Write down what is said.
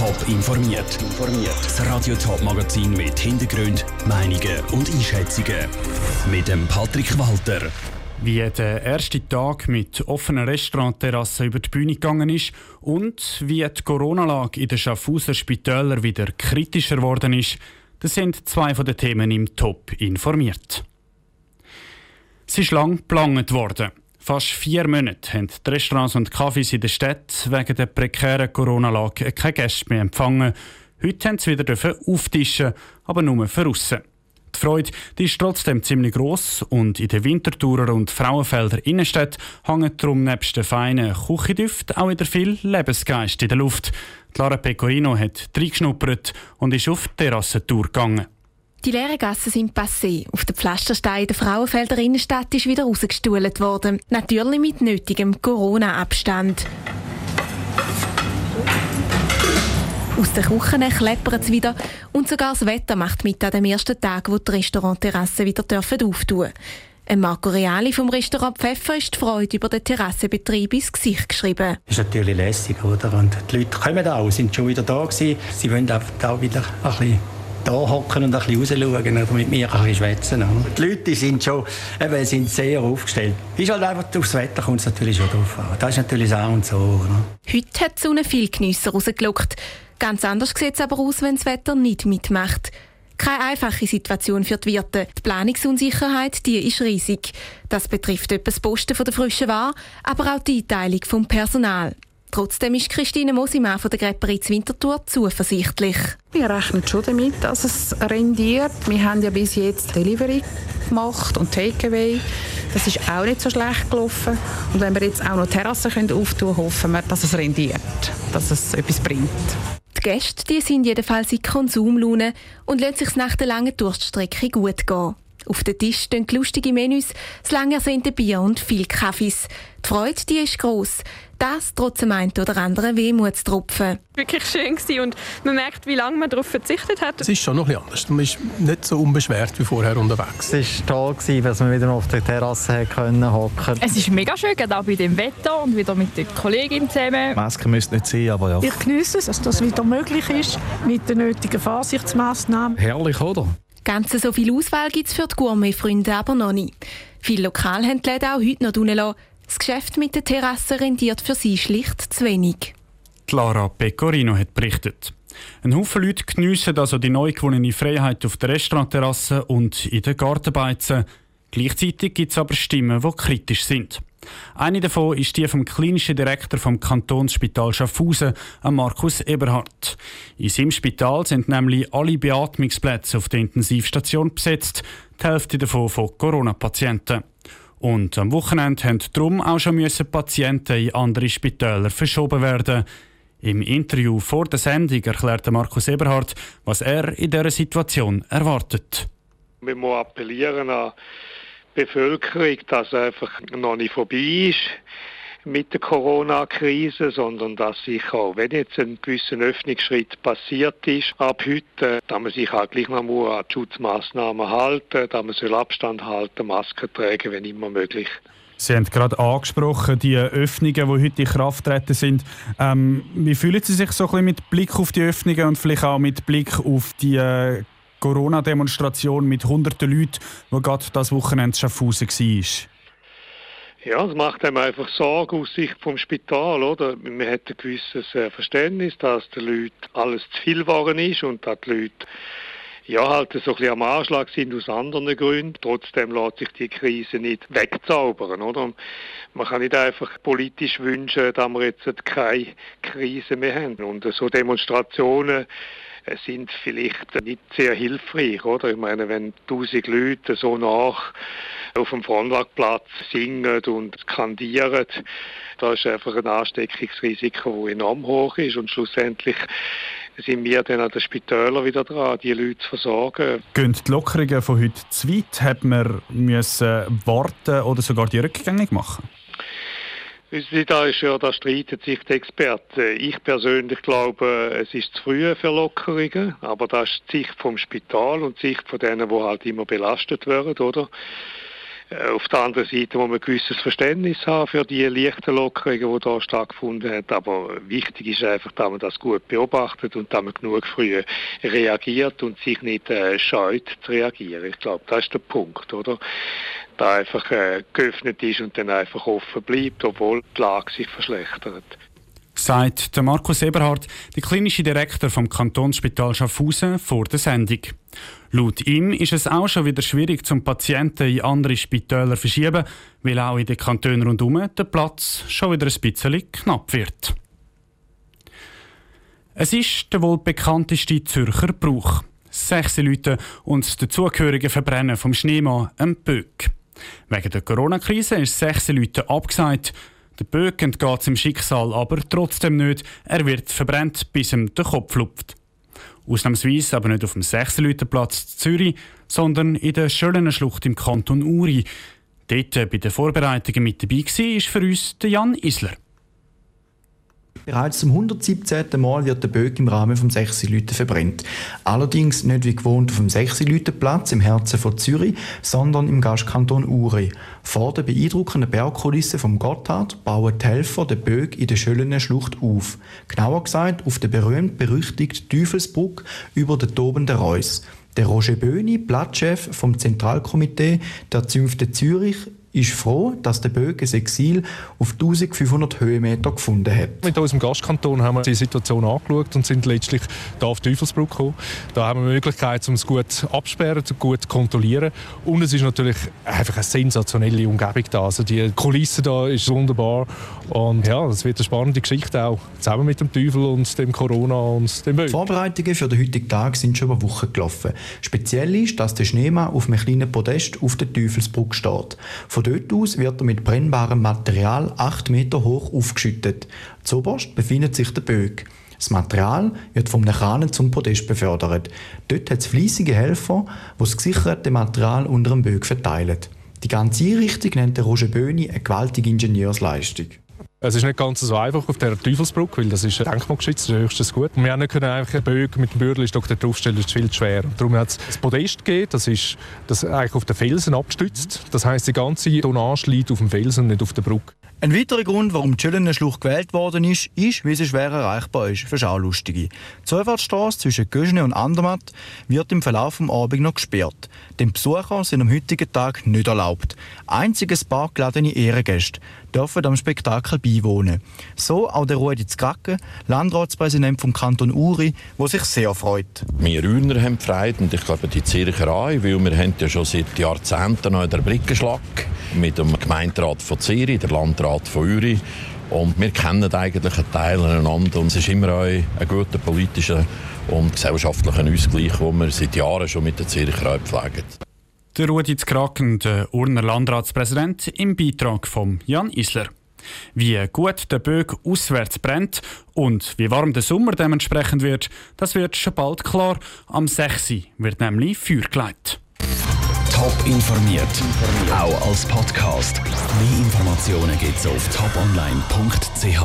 Top informiert. Das Radio Top Magazin mit Hintergrund, Meinungen und Einschätzungen mit dem Patrick Walter. Wie der erste Tag mit offenen Restaurantterrassen über die Bühne gegangen ist und wie die Corona-Lage in den Schaffhauser Spitälern wieder kritischer geworden ist, das sind zwei von den Themen im Top informiert. Es ist lang geplant worden. Fast vier Monate haben die Restaurants und Cafés in der Stadt wegen der prekären Corona-Lage keine Gäste mehr empfangen. Heute haben sie wieder auftischen, aber nur für aussen. Die Freude die ist trotzdem ziemlich gross und in den Wintertourer und Frauenfelder Innenstadt hängen darum nebst den feinen Küchendüften auch wieder viel Lebensgeist in der Luft. Clara Pecorino hat reingeschnuppert und ist auf die Terrassentour gegangen. Die leeren Gassen sind passé. Auf den Pflastersteinen der Frauenfelder Innenstadt ist wieder rausgestuhlt worden. Natürlich mit nötigem Corona-Abstand. Aus den Küchen kleppert es wieder und sogar das Wetter macht mit an dem ersten Tag, wo die Restaurantterrassen wieder dürfen auftun dürfen. Marco Reali vom Restaurant Pfeffer ist die Freude über den Terrassenbetrieb ins Gesicht geschrieben. Das ist natürlich lässig, oder? Und die Leute kommen auch, sind schon wieder da gewesen. Sie wollen auch wieder ein bisschen da hocken und ein bisschen rausschauen oder mit mir ein bisschen schwätzen. Die Leute sind schon eben, sind sehr aufgestellt. Ist halt einfach, aufs Wetter kommt es natürlich schon drauf an. Das ist natürlich auch und so. Oder? Heute hat die Sonne viel Genüsser rausgelockt. Ganz anders sieht es aber aus, wenn das Wetter nicht mitmacht. Keine einfache Situation für die Wirte. Die Planungsunsicherheit die ist riesig. Das betrifft etwa das Posten der frischen Ware, aber auch die Einteilung vom Personal. Trotzdem ist Christine Mosimann von der Grepperitz Winterthur zuversichtlich. Wir rechnen schon damit, dass es rendiert. Wir haben ja bis jetzt Delivery gemacht und Takeaway. Das ist auch nicht so schlecht gelaufen. Und wenn wir jetzt auch noch Terrassen können auftun können, hoffen wir, dass es rendiert, dass es etwas bringt. Die Gäste die sind jedenfalls in Konsumlaune und lassen sich nach der langen Durststrecke gut gehen. Auf den Tisch stehen lustige Menüs, das lang ersehnte Bier und viel Kaffees. Die Freude die ist gross. Das trotz dem einen oder anderen Wehmutstropfen. Wirklich schön gewesen und man merkt, wie lange man darauf verzichtet hat. Es ist schon noch ein anders. Man ist nicht so unbeschwert wie vorher unterwegs. Es war toll, dass man wieder auf der Terrasse können hocken. Es ist mega schön, gerade auch bei dem Wetter und wieder mit der Kollegin zusammen. Maske müsste nicht sein, aber ja. Ich genieße es, dass das wieder möglich ist mit den nötigen Vorsichtsmaßnahmen. Herrlich, oder? Ganz so viel Auswahl gibt es für die Gourmet-Freunde aber noch nicht. Viele Lokale haben die Läden auch heute noch lassen. Das Geschäft mit der Terrasse rendiert für sie schlicht zu wenig. Clara Pecorino hat berichtet. Ein Haufen Leute geniessen also die neu gewonnene Freiheit auf der Restaurantterrasse und in den Gartenbeizen. Gleichzeitig gibt es aber Stimmen, die kritisch sind. Eine davon ist die vom klinischen Direktor vom Kantonsspital Schaffhausen, Markus Eberhardt. In seinem Spital sind nämlich alle Beatmungsplätze auf der Intensivstation besetzt, die Hälfte davon von Corona-Patienten. Und am Wochenende mussten darum auch schon müssen Patienten in andere Spitäler verschoben werden. Im Interview vor der Sendung erklärte Markus Eberhardt, was er in dieser Situation erwartet. Wir müssen appellieren an Bevölkerung, dass einfach noch nicht vorbei ist mit der Corona-Krise, sondern dass sich auch, wenn jetzt ein gewisser Öffnungsschritt passiert ist, ab heute, dass man sich auch gleich noch an die Schutzmaßnahmen halten, dass man soll Abstand halten, Masken tragen, wenn immer möglich. Sie haben gerade angesprochen, die Öffnungen, die heute in Kraft treten sind. Ähm, wie fühlen Sie sich so ein bisschen mit Blick auf die Öffnungen und vielleicht auch mit Blick auf die äh, Corona-Demonstration mit hunderten Leuten, die gerade das Wochenende Schaffhausen war? Ja, es macht einem einfach Sorge aus Sicht vom Spital, oder? Man hat ein gewisses äh, Verständnis, dass den Leuten alles zu viel geworden ist und dass die Leute ja, halt so ein bisschen am Anschlag sind aus anderen Gründen. Trotzdem lässt sich die Krise nicht wegzaubern, oder? Man kann nicht einfach politisch wünschen, dass wir jetzt keine Krise mehr haben. Und so Demonstrationen sind vielleicht nicht sehr hilfreich, oder? Ich meine, wenn tausend Leute so nach auf dem Frontlagplatz singen und skandieren, da ist einfach ein Ansteckungsrisiko, das enorm hoch ist und schlussendlich sind wir dann an den Spitälern wieder dran, die Leute zu versorgen. Gehen die Lockerungen von heute zu weit? Hat man müssen warten oder sogar die rückgängig machen? Da, ist ja, da streiten sich die Experten. Ich persönlich glaube, es ist zu früh für Lockerungen, aber das ist die Sicht vom Spital und die Sicht von denen, die halt immer belastet werden, oder? Äh, auf der anderen Seite muss man ein gewisses Verständnis haben für die leichten Lockerungen, die hier stattgefunden haben. Aber wichtig ist einfach, dass man das gut beobachtet und dass man genug früh reagiert und sich nicht äh, scheut zu reagieren. Ich glaube, das ist der Punkt, oder? Da einfach äh, geöffnet ist und dann einfach offen bleibt, obwohl die Lage sich verschlechtert sagt der Markus Eberhard, der klinische Direktor vom Kantonsspital Schaffhausen, vor der Sendung. Laut ihm ist es auch schon wieder schwierig, zum Patienten in andere Spitäler zu verschieben, weil auch in den Kantonen rundherum der Platz schon wieder ein bisschen knapp wird. Es ist der wohl bekannteste Zürcher Brauch. Sechs Leute und dazugehörige Verbrennen vom Schneemann am Böck. Wegen der Corona-Krise ist sechs Leute abgesagt. Der Böck entgeht im Schicksal aber trotzdem nicht. Er wird verbrennt, bis ihm der Kopf lupft. Ausnahmsweise aber nicht auf dem Sechsleutenplatz Zürich, sondern in der schönen Schlucht im Kanton Uri. Dort bei den Vorbereitungen mit dabei war, für uns der Jan Isler. Bereits zum 117. Mal wird der Böck im Rahmen vom Sechsilüten verbrennt. Allerdings nicht wie gewohnt auf dem Sechsilütenplatz im Herzen von Zürich, sondern im Gastkanton Uri. Vor der beeindruckenden Bergkulisse vom Gotthard bauen die Helfer den Böck in der Schöllenen Schlucht auf. Genauer gesagt auf der berühmt-berüchtigten Teufelsbrücke über den tobenden Reus. Der Roger Böhni, Blattchef vom Zentralkomitee der Zünfte Zürich, ist froh, dass der Böge das Exil auf 1500 Höhenmeter gefunden hat. Mit unserem Gastkanton haben wir die Situation angeschaut und sind letztlich hier auf Teufelsbrück gekommen. Da haben wir die Möglichkeit, um es gut absperren, gut zu kontrollieren. Und es ist natürlich einfach eine sensationelle Umgebung da. Also die Kulisse da ist wunderbar. Und ja, es wird eine spannende Geschichte auch, zusammen mit dem Teufel und dem Corona und dem Böge. Die Vorbereitungen für den heutigen Tag sind schon über Wochen gelaufen. Speziell ist, dass der Schneemann auf einem kleinen Podest auf der Teufelsbrücke steht. Von von dort aus wird er mit brennbarem Material 8 Meter hoch aufgeschüttet. Zoberst befindet sich der Böck. Das Material wird vom Kranen zum Podest befördert. Dort hat es fleissige Helfer, die das gesicherte Material unter dem Böck verteilen. Die ganze Einrichtung nennt der Roger Böhni eine gewaltige Ingenieursleistung. Es ist nicht ganz so einfach auf der Teufelsbrücke, weil das ist denkmalgeschützt, das ist höchstes Gut. Und wir haben nicht können einfach einen Bögen mit dem Bürgerstock da draufstellen, das ist viel zu schwer. Und darum hat es das Podest gegeben, das ist das eigentlich auf den Felsen abgestützt. Das heisst, die ganze Tonnage liegt auf dem Felsen, nicht auf der Brücke. Ein weiterer Grund, warum die Schöllene Schlucht gewählt worden ist, ist, wie sie schwer erreichbar ist für Schaulustige. Die Zufahrtsstraße zwischen Göschne und Andermatt wird im Verlauf des Abends noch gesperrt. Den Besuchern sind am heutigen Tag nicht erlaubt. Einziges paar geladene Ehrengäste dürfen am Spektakel beiwohnen. So auch der Rudi Zkracke, Landratspräsident vom Kanton Uri, der sich sehr freut. Wir Urner haben Freude und ich glaube die Zürcherei, weil wir haben ja schon seit Jahrzehnten noch den Brickenschlag mit dem Gemeinderat von Zürich, der Landrat von Uri. Und wir kennen eigentlich einen Teil aneinander und es ist immer auch ein guter politischer und gesellschaftlicher Ausgleich, den wir seit Jahren schon mit der Zürcher pflegen. Der Rudi Kraken, der Urner Landratspräsident, im Beitrag von Jan Isler. Wie gut der Bög auswärts brennt und wie warm der Sommer dementsprechend wird, das wird schon bald klar. Am 6. wird nämlich Feuer gelegt. Top informiert, auch als Podcast. Mehr Informationen gibt es auf toponline.ch.